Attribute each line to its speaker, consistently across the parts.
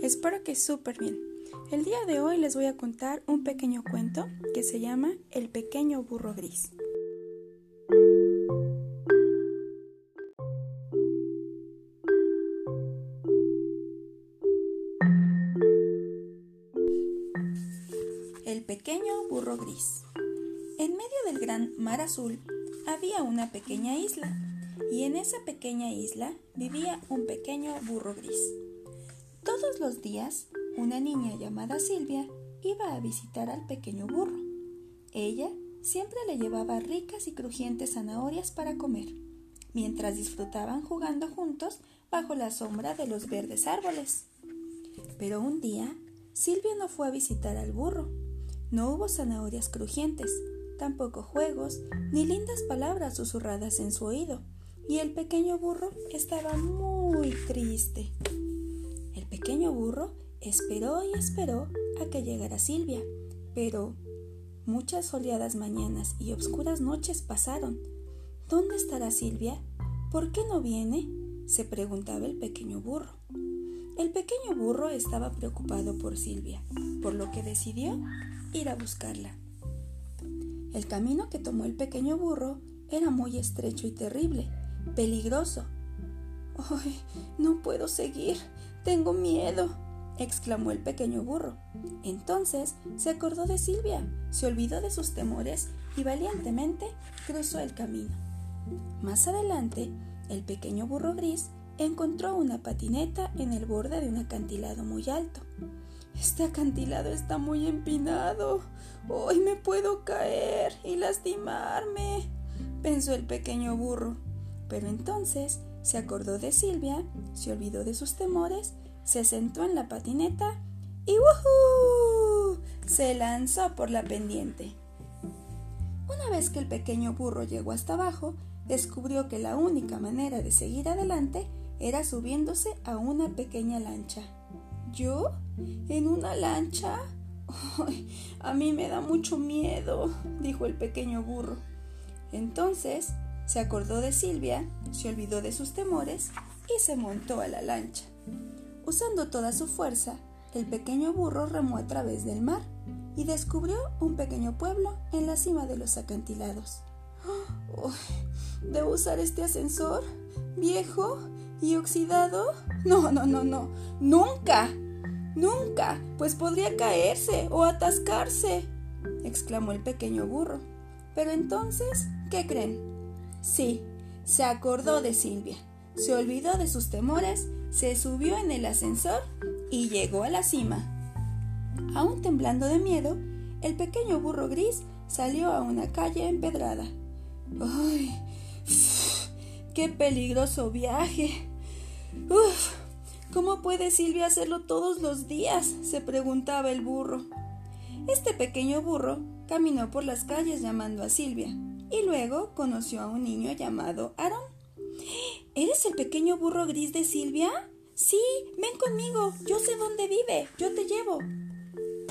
Speaker 1: Espero que súper bien. El día de hoy les voy a contar un pequeño cuento que se llama El pequeño burro gris. El pequeño burro gris. En medio del gran mar azul había una pequeña isla y en esa pequeña isla vivía un pequeño burro gris. Todos los días, una niña llamada Silvia iba a visitar al pequeño burro. Ella siempre le llevaba ricas y crujientes zanahorias para comer, mientras disfrutaban jugando juntos bajo la sombra de los verdes árboles. Pero un día, Silvia no fue a visitar al burro. No hubo zanahorias crujientes, tampoco juegos, ni lindas palabras susurradas en su oído y el pequeño burro estaba muy triste. Pequeño burro esperó y esperó a que llegara Silvia, pero muchas soleadas mañanas y oscuras noches pasaron. ¿Dónde estará Silvia? ¿Por qué no viene? se preguntaba el pequeño burro. El pequeño burro estaba preocupado por Silvia, por lo que decidió ir a buscarla. El camino que tomó el pequeño burro era muy estrecho y terrible, peligroso. ¡Ay! No puedo seguir. Tengo miedo. exclamó el pequeño burro. Entonces se acordó de Silvia, se olvidó de sus temores y valientemente cruzó el camino. Más adelante, el pequeño burro gris encontró una patineta en el borde de un acantilado muy alto. Este acantilado está muy empinado. Hoy me puedo caer y lastimarme, pensó el pequeño burro. Pero entonces se acordó de Silvia, se olvidó de sus temores, se sentó en la patineta y ¡wujú! se lanzó por la pendiente. Una vez que el pequeño burro llegó hasta abajo, descubrió que la única manera de seguir adelante era subiéndose a una pequeña lancha. ¿Yo? ¿En una lancha? Ay, a mí me da mucho miedo, dijo el pequeño burro. Entonces se acordó de Silvia, se olvidó de sus temores y se montó a la lancha. Usando toda su fuerza, el pequeño burro remó a través del mar y descubrió un pequeño pueblo en la cima de los acantilados. ¿Debo usar este ascensor? ¿Viejo y oxidado? No, no, no, no. Nunca. Nunca. Pues podría caerse o atascarse. exclamó el pequeño burro. Pero entonces, ¿qué creen? Sí, se acordó de Silvia, se olvidó de sus temores, se subió en el ascensor y llegó a la cima. Aún temblando de miedo, el pequeño burro gris salió a una calle empedrada. ¡Ay! ¡Qué peligroso viaje! ¡Uf! ¿Cómo puede Silvia hacerlo todos los días? se preguntaba el burro. Este pequeño burro caminó por las calles llamando a Silvia y luego conoció a un niño llamado Aaron. ¿Eres el pequeño burro gris de Silvia? Sí, ven conmigo, yo sé dónde vive, yo te llevo.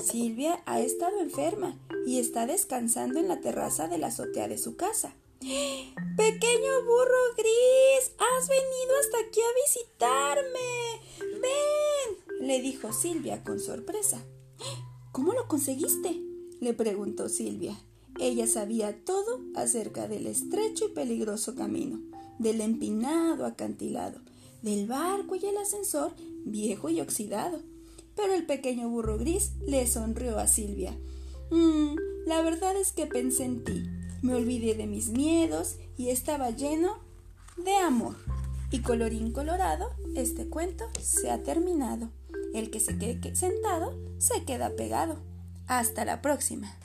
Speaker 1: Silvia ha estado enferma y está descansando en la terraza de la azotea de su casa. Pequeño burro gris, has venido hasta aquí a visitarme. Ven, le dijo Silvia con sorpresa. ¿Cómo lo conseguiste? le preguntó Silvia. Ella sabía todo acerca del estrecho y peligroso camino, del empinado acantilado, del barco y el ascensor viejo y oxidado. Pero el pequeño burro gris le sonrió a Silvia. Mm, la verdad es que pensé en ti. Me olvidé de mis miedos y estaba lleno de amor. Y colorín colorado, este cuento se ha terminado. El que se quede sentado se queda pegado. Hasta la próxima.